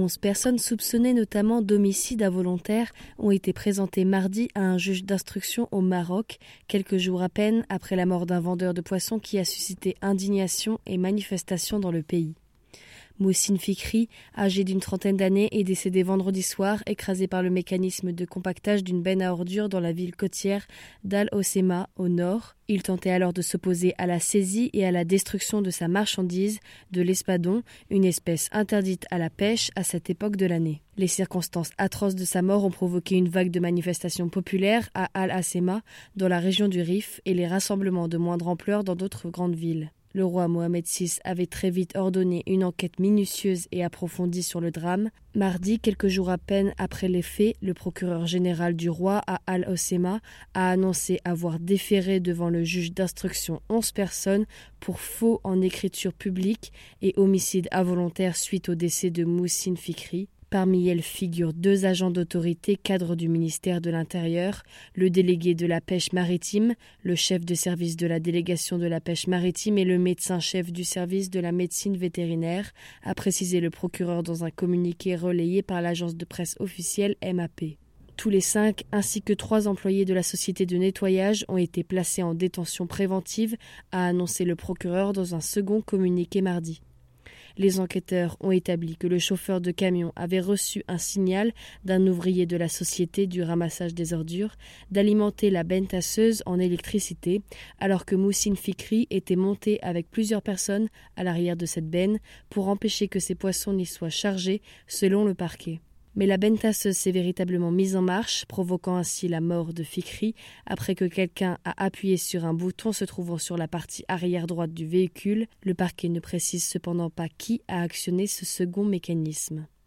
Onze personnes soupçonnées notamment d'homicide involontaire ont été présentées mardi à un juge d'instruction au Maroc, quelques jours à peine après la mort d'un vendeur de poissons qui a suscité indignation et manifestation dans le pays. Moussine Fikri, âgé d'une trentaine d'années, est décédé vendredi soir, écrasé par le mécanisme de compactage d'une benne à ordures dans la ville côtière d'Al-Osema, au nord. Il tentait alors de s'opposer à la saisie et à la destruction de sa marchandise, de l'espadon, une espèce interdite à la pêche à cette époque de l'année. Les circonstances atroces de sa mort ont provoqué une vague de manifestations populaires à Al-Asema, dans la région du Rif, et les rassemblements de moindre ampleur dans d'autres grandes villes. Le roi Mohamed VI avait très vite ordonné une enquête minutieuse et approfondie sur le drame. Mardi, quelques jours à peine après les faits, le procureur général du roi à Al-Osema a annoncé avoir déféré devant le juge d'instruction onze personnes pour faux en écriture publique et homicide involontaire suite au décès de Moussine Fikri. Parmi elles figurent deux agents d'autorité cadres du ministère de l'Intérieur, le délégué de la pêche maritime, le chef de service de la délégation de la pêche maritime et le médecin-chef du service de la médecine vétérinaire, a précisé le procureur dans un communiqué relayé par l'agence de presse officielle MAP. Tous les cinq, ainsi que trois employés de la société de nettoyage, ont été placés en détention préventive, a annoncé le procureur dans un second communiqué mardi. Les enquêteurs ont établi que le chauffeur de camion avait reçu un signal d'un ouvrier de la société du ramassage des ordures d'alimenter la benne tasseuse en électricité, alors que Moussine Fikri était monté avec plusieurs personnes à l'arrière de cette benne pour empêcher que ces poissons n'y soient chargés, selon le parquet. Mais la bentasseuse s'est véritablement mise en marche, provoquant ainsi la mort de Fikri après que quelqu'un a appuyé sur un bouton se trouvant sur la partie arrière droite du véhicule. Le parquet ne précise cependant pas qui a actionné ce second mécanisme.